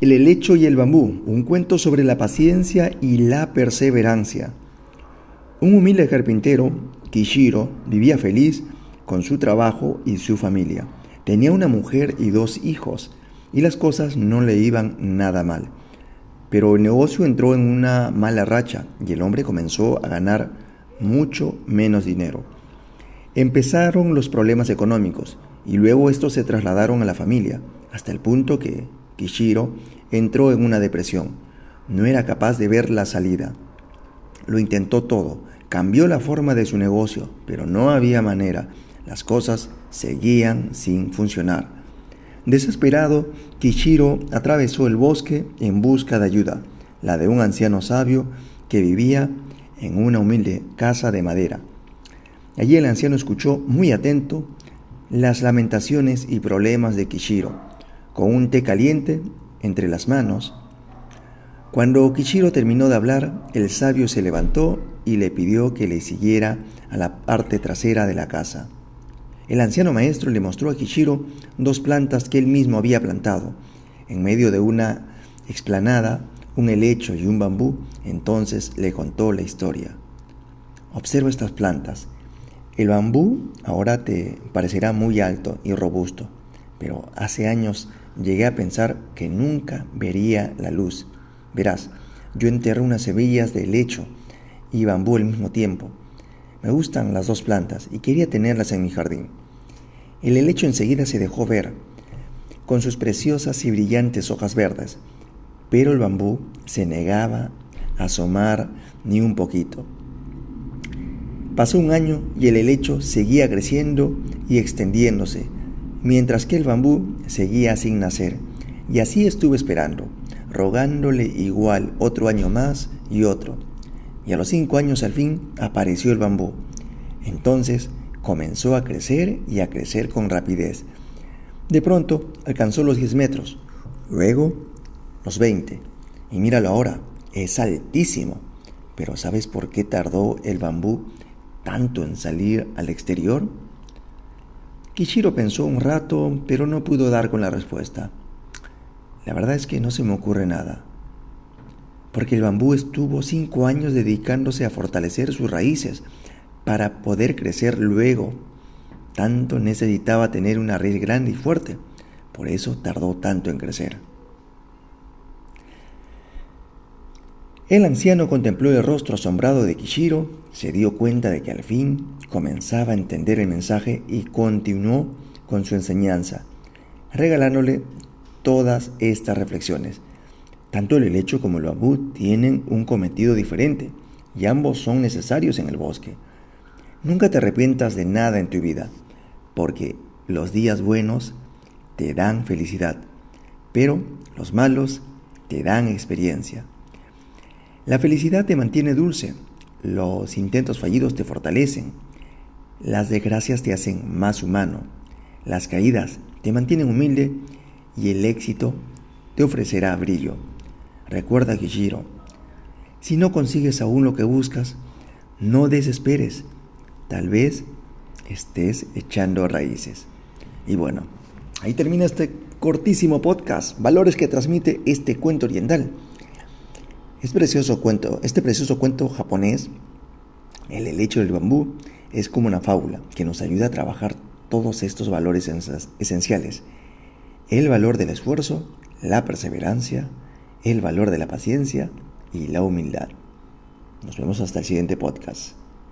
El helecho y el bambú, un cuento sobre la paciencia y la perseverancia. Un humilde carpintero, Kishiro, vivía feliz con su trabajo y su familia. Tenía una mujer y dos hijos, y las cosas no le iban nada mal. Pero el negocio entró en una mala racha y el hombre comenzó a ganar mucho menos dinero. Empezaron los problemas económicos y luego estos se trasladaron a la familia, hasta el punto que Kishiro entró en una depresión. No era capaz de ver la salida. Lo intentó todo, cambió la forma de su negocio, pero no había manera. Las cosas seguían sin funcionar. Desesperado, Kishiro atravesó el bosque en busca de ayuda, la de un anciano sabio que vivía en una humilde casa de madera. Allí el anciano escuchó muy atento las lamentaciones y problemas de Kishiro con un té caliente entre las manos. Cuando Kishiro terminó de hablar, el sabio se levantó y le pidió que le siguiera a la parte trasera de la casa. El anciano maestro le mostró a Kishiro dos plantas que él mismo había plantado. En medio de una explanada, un helecho y un bambú, entonces le contó la historia. Observa estas plantas. El bambú ahora te parecerá muy alto y robusto, pero hace años llegué a pensar que nunca vería la luz. Verás, yo enterré unas semillas de helecho y bambú al mismo tiempo. Me gustan las dos plantas y quería tenerlas en mi jardín. El helecho enseguida se dejó ver, con sus preciosas y brillantes hojas verdes, pero el bambú se negaba a asomar ni un poquito. Pasó un año y el helecho seguía creciendo y extendiéndose, mientras que el bambú seguía sin nacer. Y así estuve esperando, rogándole igual otro año más y otro. Y a los cinco años al fin apareció el bambú. Entonces comenzó a crecer y a crecer con rapidez. De pronto alcanzó los diez metros, luego los veinte. Y míralo ahora, es altísimo. Pero ¿sabes por qué tardó el bambú tanto en salir al exterior? Kishiro pensó un rato, pero no pudo dar con la respuesta. La verdad es que no se me ocurre nada. Porque el bambú estuvo cinco años dedicándose a fortalecer sus raíces para poder crecer luego. Tanto necesitaba tener una raíz grande y fuerte. Por eso tardó tanto en crecer. El anciano contempló el rostro asombrado de Kishiro, se dio cuenta de que al fin comenzaba a entender el mensaje y continuó con su enseñanza, regalándole todas estas reflexiones. Tanto el helecho como el bambú tienen un cometido diferente y ambos son necesarios en el bosque. Nunca te arrepientas de nada en tu vida, porque los días buenos te dan felicidad, pero los malos te dan experiencia. La felicidad te mantiene dulce, los intentos fallidos te fortalecen, las desgracias te hacen más humano, las caídas te mantienen humilde y el éxito te ofrecerá brillo. Recuerda, Giro, si no consigues aún lo que buscas, no desesperes, tal vez estés echando raíces. Y bueno, ahí termina este cortísimo podcast, valores que transmite este cuento oriental. Este precioso cuento, este precioso cuento japonés, El helecho del bambú, es como una fábula que nos ayuda a trabajar todos estos valores esenciales. El valor del esfuerzo, la perseverancia, el valor de la paciencia y la humildad. Nos vemos hasta el siguiente podcast.